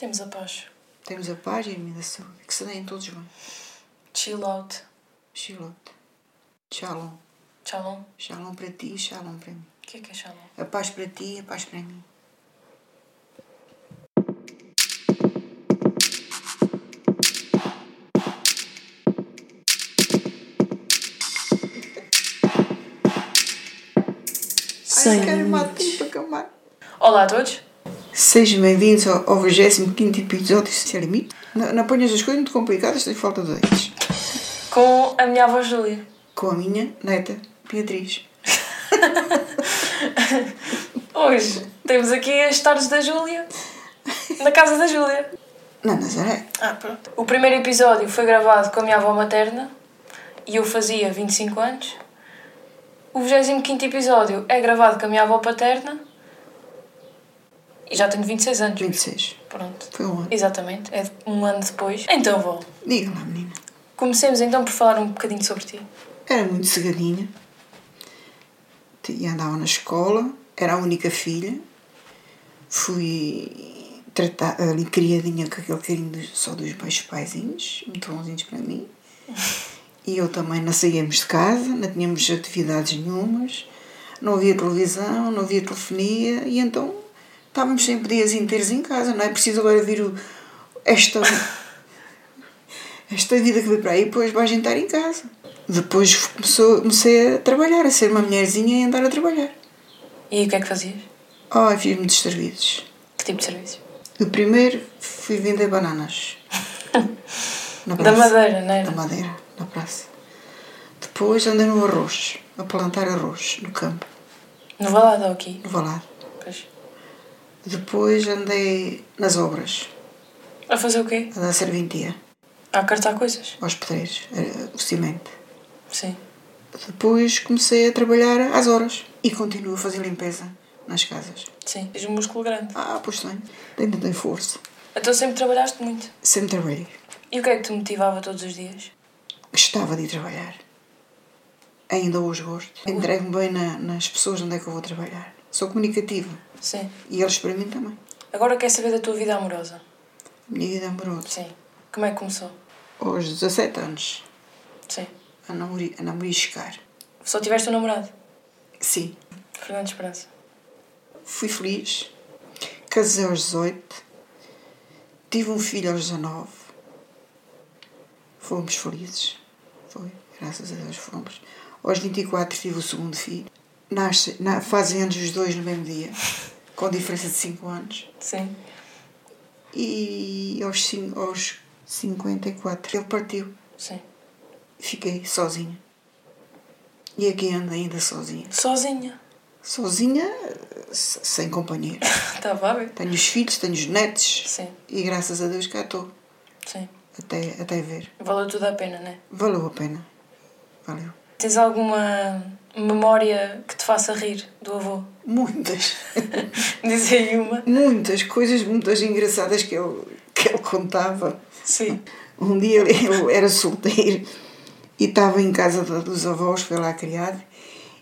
Temos a paz. Temos a paz e a iluminação. Que se deem todos bem. Chill out. Shilote. Shalom. Shalom. Shalom para ti e shalom para mim. O que é que é shalom? A paz para ti e a paz para mim. Ai, quero matar para acabar. Olá a todos. Sejam bem-vindos ao, ao 25 episódio Sem Limite. Não, não ponhas as coisas muito complicadas, tens falta de dentes. Com a minha avó Júlia. Com a minha neta, Beatriz. Hoje temos aqui as tardes da Júlia. Na casa da Júlia. Na Nazaré. Ah, pronto. O primeiro episódio foi gravado com a minha avó materna e eu fazia 25 anos. O 25 episódio é gravado com a minha avó paterna e já tenho 26 anos. 26. Pronto. Foi um ano. Exatamente, é um ano depois. Então, vó, Diga lá, menina. comecemos então por falar um bocadinho sobre ti. Era muito cegadinha. E andava na escola. Era a única filha. Fui tratada ali criadinha com aquele carinho só dos meus paizinhos. Muito bonzinhos para mim. E eu também não saíamos de casa. Não tínhamos atividades nenhumas. Não havia televisão, não havia telefonia. E então estávamos sempre dias inteiros em casa. Não é preciso agora vir o, esta esta vida que veio para aí, depois vai jantar em casa. Depois começou, comecei a trabalhar, a ser uma mulherzinha e andar a trabalhar. E o que é que fazias? Ai, fiz muitos serviços. Que tipo de serviço? O primeiro fui vender bananas. Na Da madeira, não é? Da madeira, na praça. Depois andei no arroz, a plantar arroz no campo, No Valado ou aqui? no valado. Pois. Depois andei nas obras, A fazer o quê? a dar serventia A cartar coisas? aos pedreiros, era o cimento. Sim. Depois comecei a trabalhar às horas e continuo a fazer limpeza nas casas. Sim. Tens um músculo grande. Ah, pois tenho. Ainda tenho força. Então sempre trabalhaste muito. Sempre trabalhei. E o que é que te motivava todos os dias? Gostava de ir trabalhar. Ainda hoje gosto. Entrego-me bem na- nas pessoas onde é que eu vou trabalhar. Sou comunicativa. Sim. E eles para mim também. Agora quer saber da tua vida amorosa? Minha vida amorosa. Sim. Como é que começou? Aos 17 anos, Sim. a namori- a namoriscar. Só tiveste um namorado? Sim. Fernando Esperança. Fui feliz. Casei aos 18. Tive um filho aos 19. Fomos felizes. Foi. Graças a Deus fomos. Aos 24 tive o segundo filho. Nasce, na, fazem anos os dois no mesmo dia. Com diferença de 5 anos. Sim. E aos, aos 54 ele partiu. Sim. Fiquei sozinha. E aqui ando ainda sozinha. Sozinha. Sozinha, sem companheiro. Estava a ver? Tenho os filhos, tenho os netos. Sim. E graças a Deus cá estou. Sim. Até, até ver. Valeu tudo a pena, não é? Valeu a pena. Valeu. Tens alguma memória que te faça rir do avô? Muitas. Diz aí uma. Muitas coisas, muitas engraçadas que ele, que ele contava. Sim. Um dia ele era solteiro e estava em casa dos avós, foi lá criado.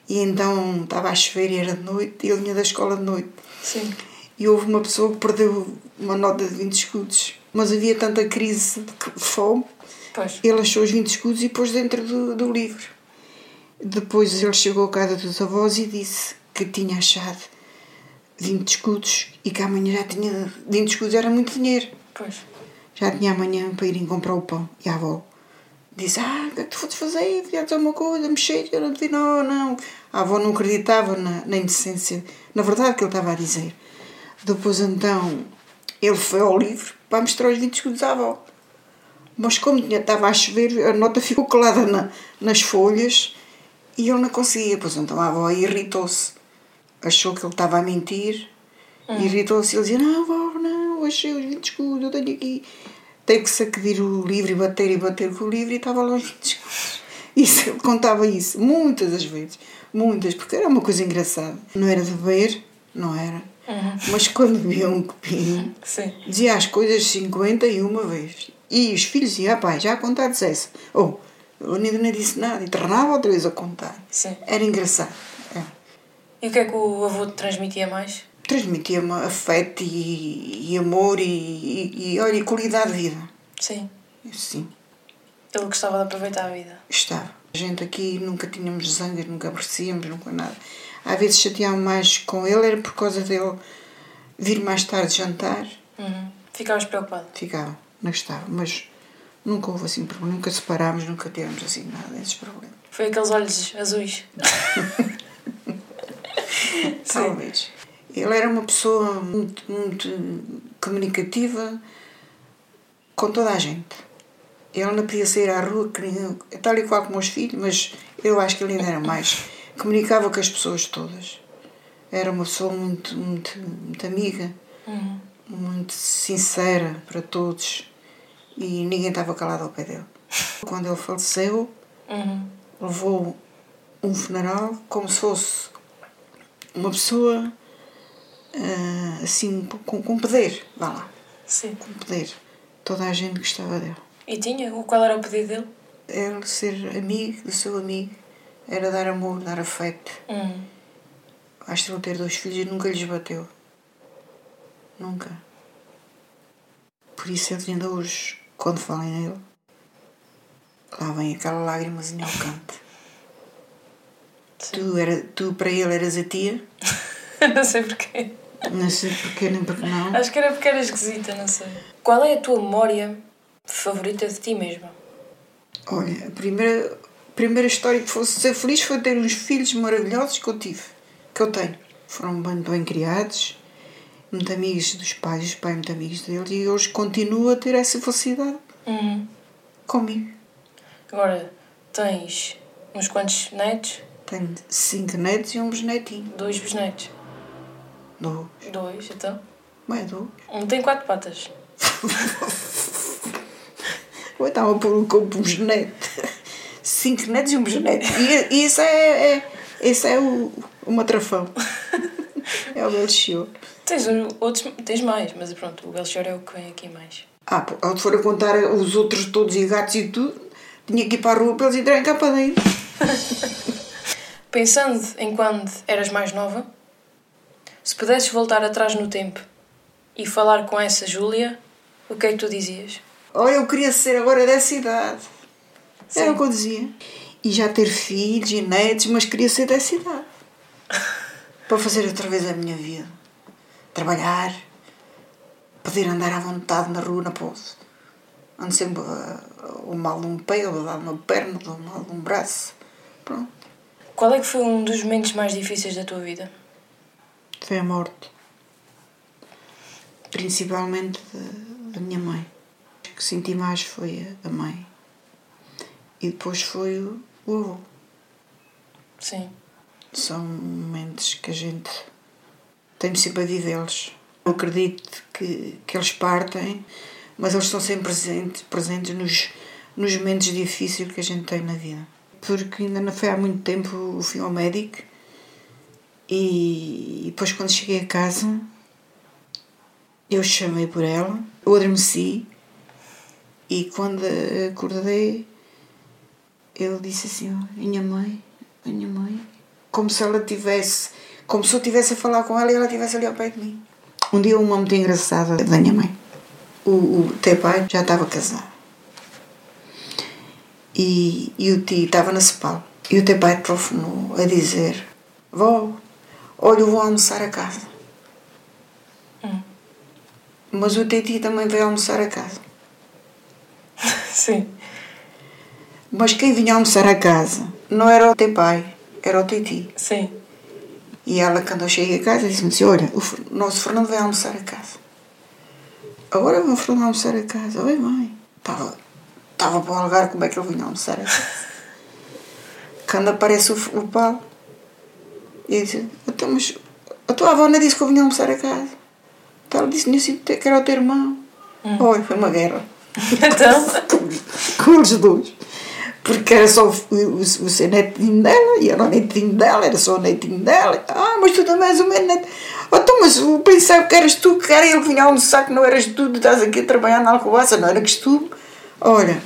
E então estava a chover e era de noite e ele vinha da escola de noite. Sim. E houve uma pessoa que perdeu uma nota de 20 escudos. Mas havia tanta crise de fome, Pois. ele achou os 20 escudos e pôs dentro do, do livro. Depois ele chegou à casa dos avós e disse que tinha achado 20 escudos e que amanhã já tinha. 20 escudos era muito dinheiro. Pois. Já tinha amanhã para irem comprar o pão. E a avó disse: Ah, o que é que tu foste fazer? Filhados alguma coisa, mexer? Eu não te vi, não, não. A avó não acreditava na, na inocência, na verdade que ele estava a dizer. Depois então ele foi ao livro para mostrar os 20 escudos à avó. Mas como tinha, estava a chover, a nota ficou colada na, nas folhas e ele não conseguia. Pois então a avó irritou-se. Achou que ele estava a mentir. Irritou-se e ele dizia: Não, avó, não, achei os 20 escudos, eu tenho aqui. Teve que sacudir o livro e bater e bater com o livro e estava lá os 20 escudos. Isso, ele contava isso muitas das vezes. Muitas, porque era uma coisa engraçada. Não era de beber, não era. Mas quando via um copinho, Sim. dizia as coisas 51 vezes. E os filhos diziam, ah pai, já contaste essa. Ou, oh, eu ainda não disse nada. E tornava outra vez a contar. Sim. Era engraçado. É. E o que é que o avô te transmitia mais? transmitia-me afeto e, e amor e, e, e, olha, e qualidade de vida. Sim. Sim, Ele gostava de aproveitar a vida. estava. A gente aqui nunca tínhamos zangas, nunca aborrecíamos, nunca nada. Às vezes chateava mais com ele, era por causa dele vir mais tarde jantar, Uhum. Ficavas preocupado. ficava, não estava. Mas nunca houve assim problema, nunca separámos, nunca tivemos assim nada desses problemas. Foi aqueles olhos azuis. Talvez. Ele era uma pessoa muito, muito comunicativa com toda a gente. Ele não podia sair à rua, tal e qual como os filhos, mas eu acho que ele ainda era mais. Comunicava com as pessoas todas. Era uma pessoa muito, muito, muito amiga, Uhum. muito sincera para todos e ninguém estava calado ao pé dele. Quando ele faleceu, Uhum. levou um funeral como se fosse uma pessoa ah, assim com, com poder, vá lá, Sim. com poder. Toda a gente gostava dele. E tinha? Qual era o pedido dele? Ele ser amigo do seu amigo era dar amor, dar afeto. Uhum. Acho que ele ter dois filhos e nunca lhes bateu. Nunca. Por isso ele ainda hoje, quando falem nele, lá vem aquela lágrimazinha ao canto. Tu, era, tu para ele eras a tia, não sei porquê. não sei porquê nem porque não. Acho que era porque era esquisita, não sei. Qual é a tua memória favorita de ti mesma? Olha, a primeira, a primeira história que fosse ser feliz foi ter uns filhos maravilhosos que eu tive, que eu tenho. Foram muito bem criados, muito amigos dos pais, os pais muito amigos deles, e hoje continuo a ter essa felicidade Uhum. comigo. Agora, tens uns quantos netos? Tenho cinco netos e um bisnetinho. Dois bisnetos. Dois. Dois, então. É dois. Um tem quatro patas. Eu estava a pôr um como um bisneto. Cinco netos e um bisneto. E, e isso é, é, isso é o, o matrafão. É o Belchior. Tens outros, tens mais, mas pronto, o Belchior é o que vem aqui mais. Ah, pô, ao for a contar os outros todos e gatos e tudo, tinha que ir para a rua para eles entrarem cá para dentro. Pensando em quando eras mais nova, se pudesses voltar atrás no tempo e falar com essa Júlia, o que é que tu dizias? Olha, eu queria ser agora dessa idade. Era Sim. o que eu dizia. E já ter filhos e netos, mas queria ser dessa idade. para fazer outra vez a minha vida. Trabalhar. Poder andar à vontade na rua, na posse. Ando sempre ah, o mal de um pé, ou de uma perna, ou mal de um braço. Pronto. Qual é que foi um dos momentos mais difíceis da tua vida? Foi a morte. Principalmente da, minha mãe. O que senti mais foi a- mãe. E depois foi o avô. Sim. São momentos que a gente tem sempre a vivê-los. Eu acredito que, que eles partem, mas eles estão sempre presentes, presentes nos, nos momentos difíceis que a gente tem na vida. Porque ainda não foi há muito tempo eu fui ao médico e depois quando cheguei a casa eu chamei por ela, eu adormeci e quando acordei ele disse assim, "Oh, minha mãe, minha mãe, como se ela tivesse, como se eu estivesse a falar com ela e ela estivesse ali ao pé de mim. Um dia uma muito engraçada da minha mãe. O, o teu pai já estava casado. E, e o tio estava na Cepal. E o teu pai telefonou a dizer, vó, olha, eu vou almoçar a casa. Hum. Mas o tio também veio almoçar a casa. Sim. Mas quem vinha almoçar a casa não era o teu pai, era o teu tio. Sim. E ela, quando eu cheguei a casa, disse-me assim: Olha, o nosso Fernando vai almoçar a casa. Agora vai o Fernando almoçar a casa. Oi, mãe. Estava, estava para o algar como é que ele vinha almoçar a casa. quando aparece o, o Paulo, e disse: então, Mas a tua avó não disse que eu vinha almoçar a casa. Então ela disse assim, que era o teu irmão. Oi, foi uma guerra. Então, com eles dois. Porque era só o, o, o seu netinho dela e era o netinho dela, era só o netinho dela. Ah, mas tu também és o meu neto. Oh, então, mas eu pensava que eras tu, que era ele que vinha almoçar, que não eras tu, estás aqui a trabalhar na Alcobaça, não era costume. Olha,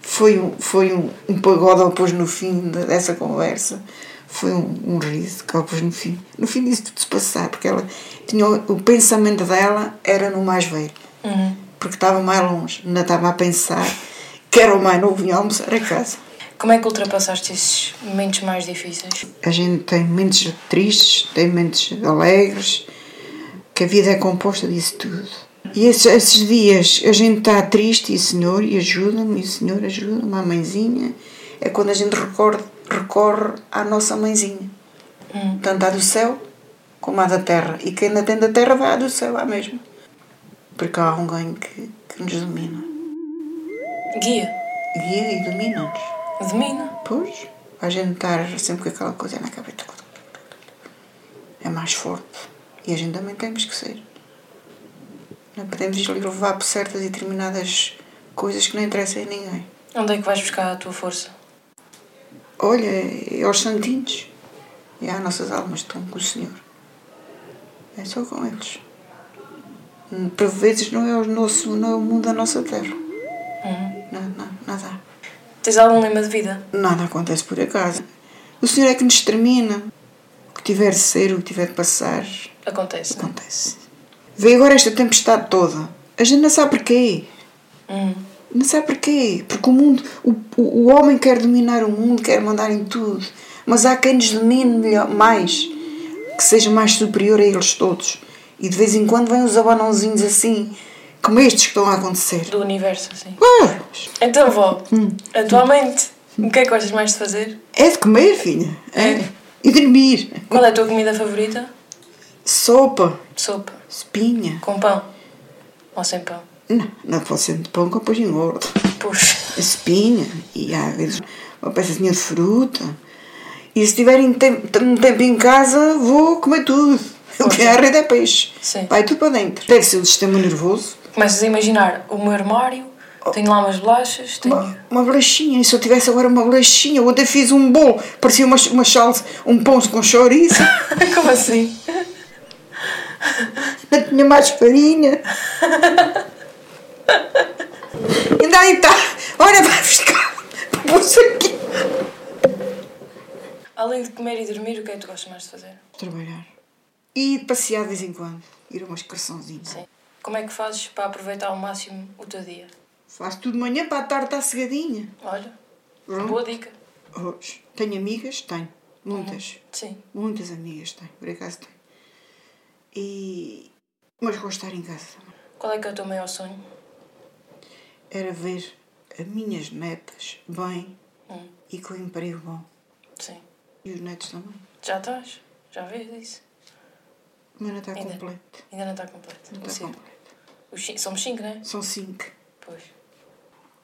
foi um, foi um, um pagode depois no fim de- dessa conversa. foi um, um riso que pôs no fim. No fim disso tudo se passar, porque ela tinha o, o pensamento dela era no mais velho. Uhum. Porque estava mais longe, ainda estava a pensar que era o mais novo vinha almoçar a casa. Como é que ultrapassaste esses momentos mais difíceis? A gente tem momentos tristes, tem momentos alegres, que a vida é composta disso tudo. E esses, esses dias a gente está triste e Senhor, e ajuda-me, e Senhor, ajuda-me, a mãezinha. É quando a gente recorre, recorre à nossa mãezinha. Tanto à do céu como à da terra. E quem ainda tem da terra vai à do céu, à mesma. Porque há alguém que, que nos domina. Guia. Guia e domina-nos. Domina. Pois, a gente estar sempre com aquela coisa na cabeça. É mais forte. E a gente também temos que ser. Não podemos ir levar por certas e determinadas coisas que não interessam a ninguém. Onde é que vais buscar a tua força? Olha, é aos santinhos. E às nossas almas estão com o Senhor. É só com eles. Hum, Por vezes não é o, nosso, não é o mundo da nossa terra. Não, não, nada. Tens algum lema de vida? Nada acontece por acaso. O Senhor é que nos determina. O que tiver de ser, o que tiver de passar, Acontece. não é? acontece. Vê agora esta tempestade toda. A gente não sabe porquê. Hum. Não sabe porquê. Porque o mundo, o, o, o homem quer dominar o mundo, quer mandar em tudo. Mas há quem nos domine melhor, mais, que seja mais superior a eles todos. E de vez em quando vêm os abanãozinhos assim, como estes que estão a acontecer. Do universo, assim. Ah, Então, vó, atualmente, o que é que gostas mais de fazer? é de comer, filha. É. E dormir. Qual é a tua comida favorita? Sopa, Sopa. espinha. Com pão. Ou sem pão? Não, não pode ser de pão que depois engorda. Puxa. espinha e às vezes uma peçazinha de fruta. E se tiverem tempo, um tempo em casa, vou comer tudo. O que é a rede é peixe. Sim. Vai tudo para dentro. Deve ser o sistema nervoso. Começas a imaginar o meu armário, tenho lá umas bolachas, tenho. Uma, uma bolachinha. E se eu tivesse agora uma bolachinha? Ontem fiz um bolo, parecia uma, uma salsa, um pão com chouriço. Como assim? Não tinha mais farinha. Ainda aí está. Olha, vai buscar. Pus aqui. Além de comer e dormir, o que é que tu gostas mais de fazer? Trabalhar. E passear de vez em quando. Ir a uma excursãozinha. Sim. Como é que fazes para aproveitar ao máximo o teu dia? Faço tudo de manhã para a tarde estar cegadinha. Olha, Pronto. boa dica. Hoje. Tenho amigas? Tenho. Muitas. Sim. Muitas amigas tenho. Por acaso tenho. E... Mas gosto de estar em casa também. Qual é que é o teu maior sonho? Era ver as minhas netas bem Hum. e com emprego bom. Sim. E os netos também. Já estás? Já vês isso? Mas não está Ainda. completo. Ainda não está completo. Não está completo. Os Somos cinco, não é? São cinco. Pois.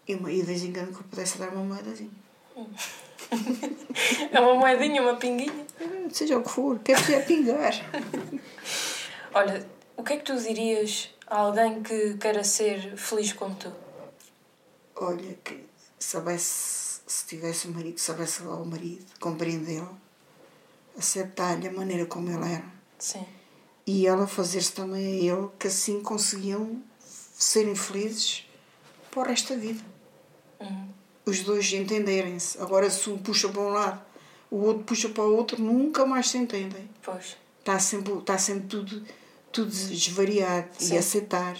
E, uma, e de vez em quando que eu pudesse dar uma moedazinha. É uma moedinha, uma pinguinha. Ah, Seja o que for. Quer dizer, pingar. Olha, o que é que tu dirias a alguém que queira ser feliz como tu? Olha, que soubesse, se tivesse um marido, soubesse lá o marido, compreendê-lo, aceitar-lhe a maneira como ele era. Sim. E ela fazer-se também a ele, que assim conseguiam serem felizes para o resto da vida. Uhum. Os dois entenderem-se. Agora, se um puxa para um lado, o outro puxa para o outro, nunca mais se entendem. Pois. Está sempre, está sempre tudo, tudo desvariado. Sim. E aceitar,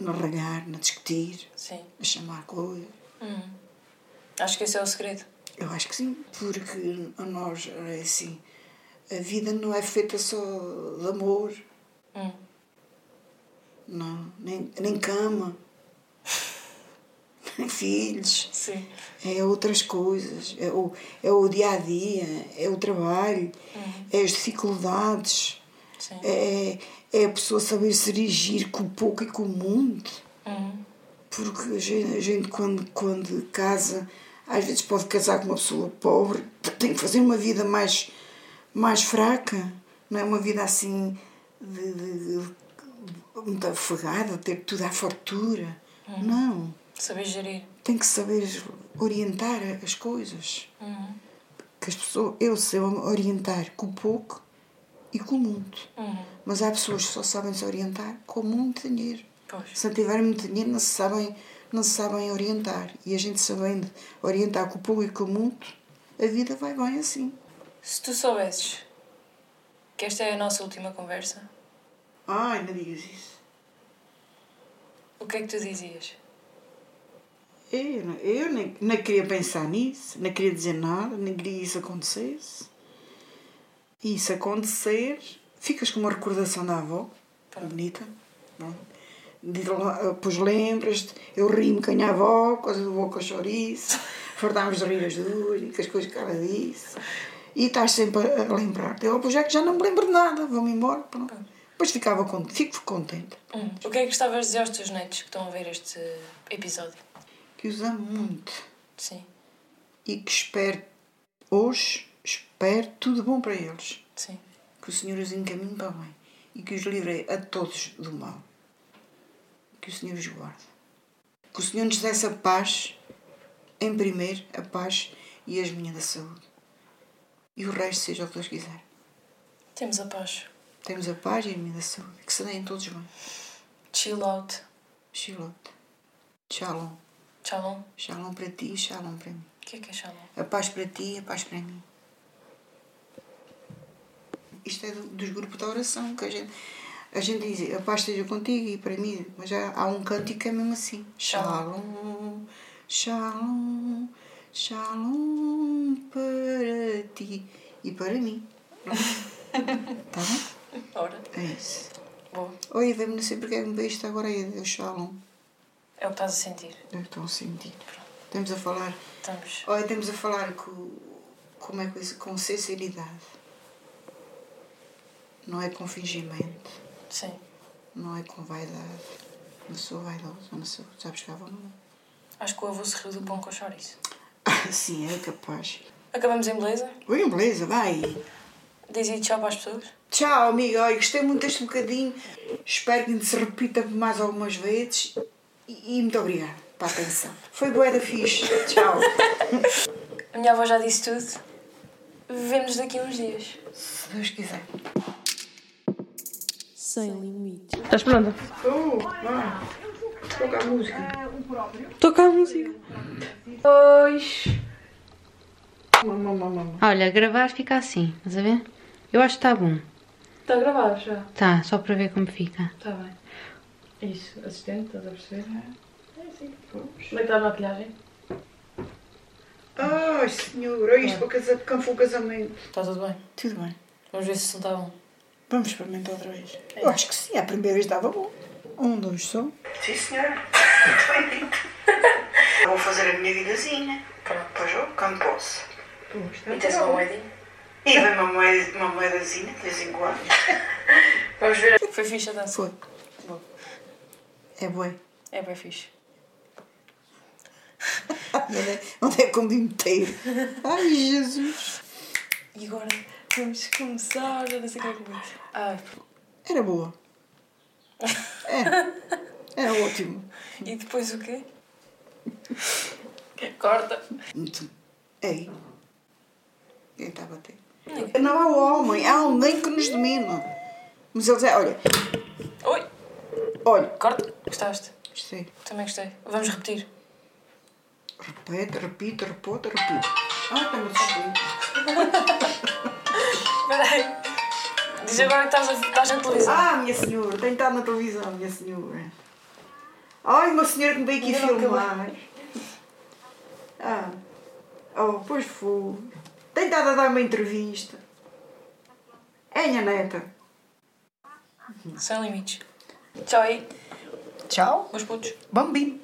não ralhar, não discutir, Sim. não chamar coisa. Uhum. Acho que esse é o segredo. Eu acho que sim, porque a nós é assim. A vida não é feita só de amor, Hum. não, nem, nem cama, nem filhos, Sim. é outras coisas, é o, é o dia a dia, é o trabalho, é as dificuldades, Sim. é, é a pessoa saber se dirigir com o pouco e com o muito. Uhum. Porque a gente, a gente quando, quando casa, às vezes pode casar com uma pessoa pobre, tem que fazer uma vida mais, mais fraca, não é uma vida assim de, de- de- muito afogada, ter tudo à fartura. Não. Saber gerir. Tem que saber orientar as coisas. Uhum. Que as pessoas, eu sei orientar com pouco e com muito. Uhum. Mas há pessoas que só sabem se orientar com muito dinheiro. Pois. Se não tiverem muito dinheiro, não se sabem, não se sabem orientar. E a gente sabendo orientar com pouco e com muito, a vida vai bem assim. Se tu soubesses que esta é a nossa última conversa, Ai, não digas isso. o que é que tu dizias? Eu, eu nem, nem queria pensar nisso, nem queria dizer nada, nem queria que isso acontecesse. E isso acontecer, ficas com uma recordação da avó, bonita. Bom. Pois lembras-te, eu ri-me com a minha avó, coisa do boca ao chouriço, fartámos de rir as duas, e com as coisas que ela disse. E estás sempre a a lembrar-te. Eu, é que já não me lembro de nada, vou-me embora. Pronto. Depois ficava contente, fico contente. Hum. O que é que gostavas de dizer aos teus netos que estão a ver este episódio? Que os amo muito. Sim, e que espero hoje, espero tudo bom para eles. sim. Que o Senhor os encaminhe para bem e que os livre a todos do mal. Que o Senhor os guarde. Que o Senhor nos dê essa paz, em primeiro, a paz e as minhas da saúde. E o resto seja o que Deus quiser. Temos a paz. Temos a paz e a minha da saúde. Que se deem todos bem. Chill out. Shiloh. Shalom. Shalom. Shalom para ti e shalom para mim. O que é que é shalom? A paz para ti e a paz para mim. Isto é do- dos grupos de oração que a gente, a gente diz a paz esteja contigo e para mim, mas já há um cântico que é mesmo assim. Shalom, shalom, shalom para ti e para mim. Tá bem? Ora. É isso. Boa. Oi, vem-me não sei porque é que isto agora é o shalom. É o que estás a sentir. Eu estou a sentir. Estamos a falar Estamos. Olha, estamos a falar com, como é que isso, com sinceridade. Não é com fingimento, Sim. não é com vaidade. Não sou vaidosa, não sou, sabes que não. Acho que o avô se riu do pão com chouriço. Sim, é capaz. Acabamos em beleza? Bem, beleza, vai. Diz aí tchau para as pessoas. Tchau, amiga. Olha, gostei muito deste bocadinho. Espero que se repita mais algumas vezes. E, e muito obrigada pela atenção. Foi boa da fixe. Tchau. A minha avó já disse tudo. Vemo-nos daqui a uns dias. Se Deus quiser. Sem limites. Estás pronta? Oh, vá. Toca a música. Toca a música. Mamãe. Olha, gravar fica assim, estás a ver? Eu acho que está bom. Está gravado já. Tá, só para ver como fica. Está bem. Isso, assistente, estás a perceber? É assim. Como é que está a maquilhagem? Ai, senhor, olha isto para o casamento. Está tudo bem. Tudo bem. Vamos ver se não está bom. Vamos experimentar outra vez. Eu acho que sim, a primeira vez estava bom. Um, dois, só. Sim, senhora. Vou fazer a minha vidazinha. Pronto. Pois eu, quando posso. E tens uma moedinha? E uma, moeda, uma moedazinha de vez em quando. Vamos ver. Foi fixe a dança. Foi. Bom. É bom. É bem fixe. Onde é, que eu me inteiro? Ai, Jesus. E agora vamos começar. Já não sei o que é que eu vou dizer. Ai, Era boa. Era. Era ótimo. e depois o quê? Corta. Muito. Ei. Quem está a bater? Não há o homem, há alguém que nos domina. Mas ele diz, olha, Oi. olha. Corta. Gostaste? Gostei. Também gostei. Vamos repetir. Repete, repite, repete, repite. Ah, está-me assustando. Espera aí. Diz agora que estás, a, estás na televisão. Ah, minha senhora, tem estado na televisão, minha senhora. Ai, uma senhora que me veio aqui Ainda filmar. Ah, oh, pois foi. Tem estado a dar uma entrevista. É, minha neta. Sem limites. Tchau aí. Tchau. Meus putos. Bambim.